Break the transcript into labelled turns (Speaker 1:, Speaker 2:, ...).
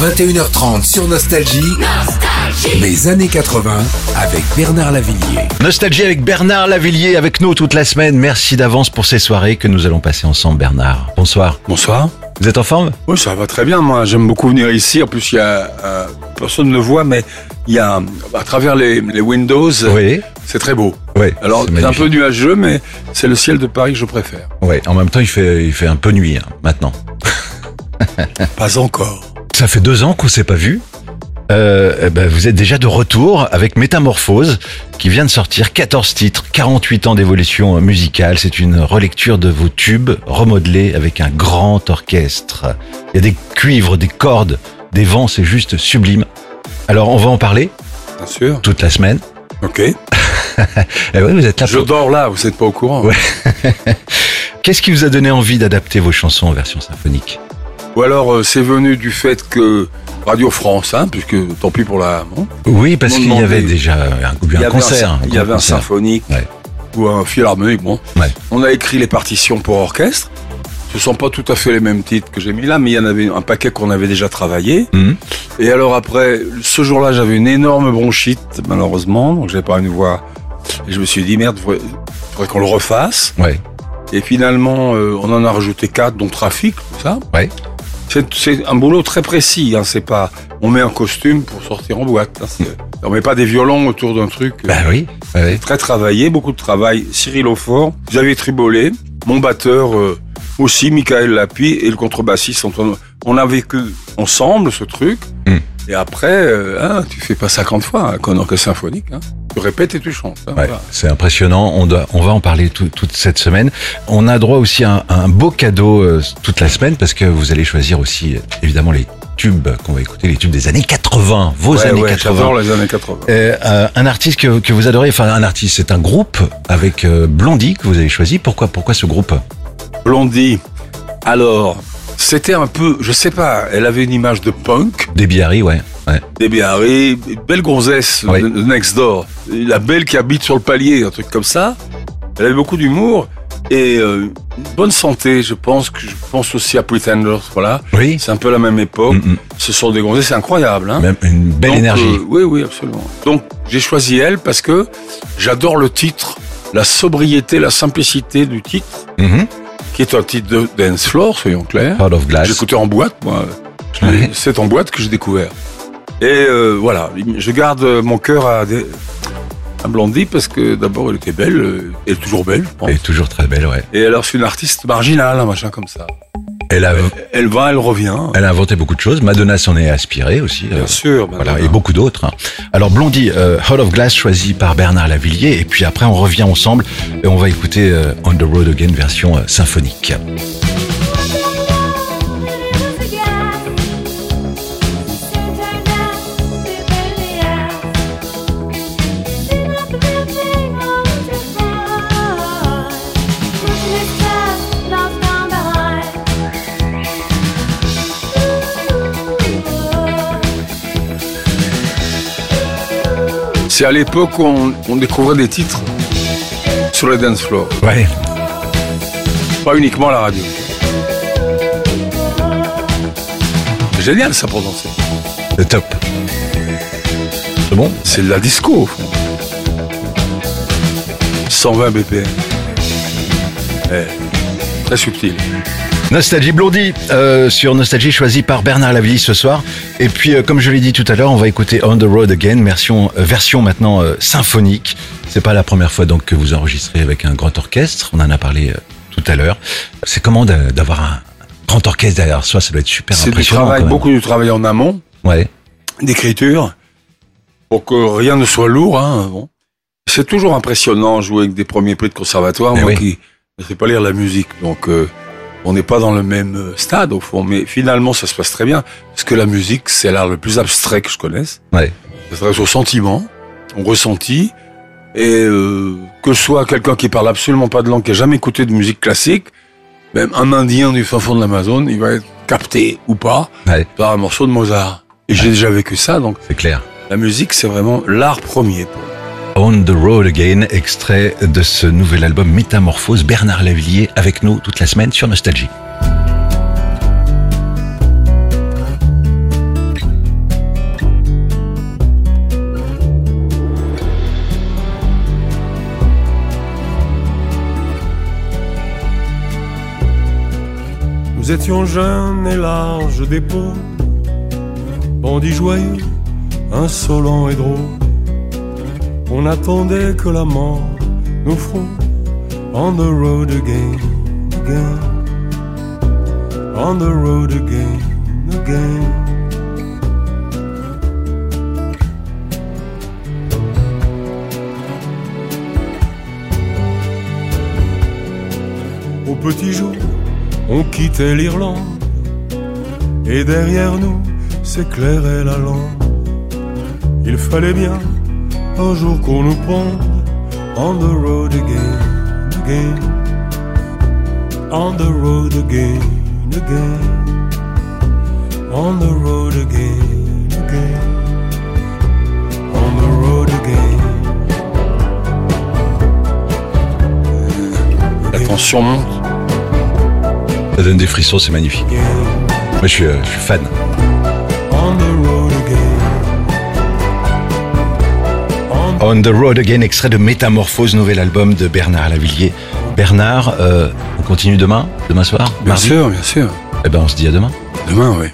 Speaker 1: 21h30 sur Nostalgie. Les années 80 avec Bernard Lavillier.
Speaker 2: Nostalgie avec Bernard Lavillier avec nous toute la semaine. Merci d'avance pour ces soirées que nous allons passer ensemble, Bernard. Bonsoir.
Speaker 3: Bonsoir.
Speaker 2: Vous êtes en forme?
Speaker 3: Oui, ça va très bien. Moi, j'aime beaucoup venir ici. En plus, il y a euh, personne ne le voit, mais il y a à travers les, les Windows,
Speaker 2: Oui.
Speaker 3: c'est très beau.
Speaker 2: Oui.
Speaker 3: Alors, c'est un peu nuageux, mais c'est le ciel de Paris que je préfère.
Speaker 2: Ouais. En même temps, il fait, il fait un peu nuit hein, maintenant.
Speaker 3: Pas encore.
Speaker 2: Ça fait deux ans qu'on s'est pas vu. Euh, eh ben, vous êtes déjà de retour avec Métamorphose qui vient de sortir 14 titres, 48 ans d'évolution musicale. C'est une relecture de vos tubes remodelés avec un grand orchestre. Il y a des cuivres, des cordes, des vents, c'est juste sublime. Alors on va en parler
Speaker 3: Bien sûr.
Speaker 2: toute la semaine.
Speaker 3: Ok.
Speaker 2: Et ouais, vous êtes là
Speaker 3: Je
Speaker 2: pour...
Speaker 3: dors là, vous n'êtes pas au courant.
Speaker 2: Ouais. Qu'est-ce qui vous a donné envie d'adapter vos chansons en version symphonique?
Speaker 3: Ou alors, euh, c'est venu du fait que Radio France, hein, puisque tant pis pour la. bon,
Speaker 2: Oui, parce qu'il y avait déjà un, concert.
Speaker 3: il y avait un symphonique
Speaker 2: Ouais.
Speaker 3: ou un philharmonique. Bon,
Speaker 2: Ouais.
Speaker 3: on a écrit les partitions pour orchestre. Ce sont pas tout à fait les mêmes titres que j'ai mis là, mais il y en avait un paquet qu'on avait déjà travaillé.
Speaker 2: Mhm.
Speaker 3: Et alors après, ce jour-là, j'avais une énorme bronchite, malheureusement, donc j'avais pas une voix. Et je me suis dit, merde, faudrait, faudrait qu'on le refasse.
Speaker 2: Ouais.
Speaker 3: Et finalement, euh, on en a rajouté quatre, dont Trafic, tout ça.
Speaker 2: Ouais.
Speaker 3: C'est, un boulot très précis, hein, c'est pas, on met un costume pour sortir en boîte. hein, on met pas des violons autour d'un truc. euh,
Speaker 2: Bah oui. ouais, ouais.
Speaker 3: Très travaillé, beaucoup de travail. Cyril Aufort, Xavier Tribolet, mon batteur euh, aussi, Michael Lapi et le contrebassiste Antoine. On a vécu ensemble ce truc.
Speaker 2: Mm.
Speaker 3: Et après, euh, hein, tu fais pas 50 fois un orchestre symphonique. Hein. Tu répètes et tu chantes. hein,
Speaker 2: Ouais,
Speaker 3: voilà.
Speaker 2: c'est impressionnant. On, doit, on va en parler tout- toute cette semaine. On a droit aussi à un, à un beau cadeau euh, toute la semaine parce que vous allez choisir aussi évidemment les tubes qu'on va écouter, les tubes des années 80, vos
Speaker 3: Ouais,
Speaker 2: années
Speaker 3: ouais,
Speaker 2: 80.
Speaker 3: j'adore les années 80.
Speaker 2: Euh, euh, un artiste que, que vous adorez, enfin un artiste, c'est un groupe avec euh, Blondie que vous avez choisi. Pourquoi, pourquoi ce groupe?
Speaker 3: Blondie. Alors, c'était un peu, je sais pas, elle avait une image de punk.
Speaker 2: Debbie Harry, ouais. ouais.
Speaker 3: Debbie Harry, belle gonzesse next door, la belle qui habite sur le palier, un truc comme ça. Elle avait beaucoup d'humour et euh, une bonne santé. Je pense que je pense aussi à Pretenders, voilà.
Speaker 2: Oui.
Speaker 3: C'est un peu la même époque.
Speaker 2: Mm, mm.
Speaker 3: Ce sont des gonzesses, c'est incroyable. Hein
Speaker 2: Même une belle
Speaker 3: Donc,
Speaker 2: énergie.
Speaker 3: euh, oui, oui, absolument. Donc j'ai choisi elle parce que j'adore le titre, la sobriété, la simplicité du titre,
Speaker 2: Mhm.
Speaker 3: Qui est un titre de dance floor, soyons clairs.
Speaker 2: Heart of Glass.
Speaker 3: J'écoutais en boîte, moi. C'est en boîte que j'ai découvert. Et euh, voilà, je garde mon cœur à, des- à Blondie parce que d'abord elle était belle, euh, elle est toujours belle, je pense.
Speaker 2: Elle est toujours très belle, ouais.
Speaker 3: Et alors c'est une artiste marginale, un machin comme ça.
Speaker 2: Elle a,
Speaker 3: Elle va, elle revient.
Speaker 2: elle a inventé beaucoup de choses. Madonna s'en est inspirée aussi. euh,
Speaker 3: Bien sûr.
Speaker 2: Voilà,
Speaker 3: Madonna.
Speaker 2: et beaucoup d'autres. hein. Alors Blondie, euh, Heart of Glass choisi par Bernard Lavillier, et puis après on revient ensemble et on va écouter euh, On the Road Again version euh, symphonique.
Speaker 3: C'est à l'époque où on, on découvrait des titres sur le dance floor,
Speaker 2: Ouais,
Speaker 3: pas uniquement à la radio. C'est génial ça pour danser.
Speaker 2: le top. C'est bon?
Speaker 3: C'est de la disco au fond. 120 BPM. Eh, très subtil.
Speaker 2: Nostalgie Blondie euh, sur Nostalgie choisi par Bernard Lavillier ce soir. Et puis euh, comme je l'ai dit tout à l'heure, on va écouter On the Road Again version euh, version maintenant symphonique. C'est pas la première fois donc que vous enregistrez avec un grand orchestre. On en a parlé tout à l'heure. C'est comment d'a- d'avoir un grand orchestre derrière soi? Ça doit être super
Speaker 3: C'est
Speaker 2: impressionnant. même.
Speaker 3: beaucoup de travail en amont,
Speaker 2: Ouais.
Speaker 3: d'écriture, pour que rien ne soit lourd. Hein, bon. C'est toujours impressionnant jouer avec des premiers prix de conservatoire, moi
Speaker 2: oui.
Speaker 3: qui ne sais pas lire la musique. Donc euh, on n'est pas dans le même euh, stade au fond, mais finalement ça se passe très bien, parce que la musique c'est l'art le plus abstrait que je connaisse.
Speaker 2: Ouais.
Speaker 3: Ça s'adresse au sentiment, au ressenti, et euh, que ce soit quelqu'un qui parle absolument pas de langue, qui a jamais écouté de musique classique, même un Indien du fin fond de l'Amazon, il va être capté ou pas
Speaker 2: Ouais.
Speaker 3: par un morceau de Mozart. Et j'ai déjà vécu ça, donc
Speaker 2: C'est clair.
Speaker 3: la musique c'est vraiment l'art premier.
Speaker 2: On the Road Again, extrait de ce nouvel album Métamorphose. Bernard Lavillier avec nous toute la semaine sur Nostalgie.
Speaker 3: Nous étions jeunes et larges des peaux, bandits joyeux, insolents et drôles on attendait que la mort nous frôle on the road again, again, on the road again, again. Au petit jour, on quittait l'Irlande et derrière nous s'éclairait la lampe. Il fallait bien un jour qu'on nous pende on the road again, again, on the road again, again, on the road again, again, on the road again.
Speaker 4: La tension monte.
Speaker 2: Ça donne des frissons, c'est magnifique. Moi, je suis, euh, je suis fan. On the Road Again, extrait de Métamorphose, nouvel album de Bernard Lavillier. Bernard, euh, on continue demain Demain soir
Speaker 4: Bien
Speaker 2: Mardi
Speaker 4: sûr, bien sûr.
Speaker 2: Eh ben, on se dit à demain.
Speaker 4: Demain, oui.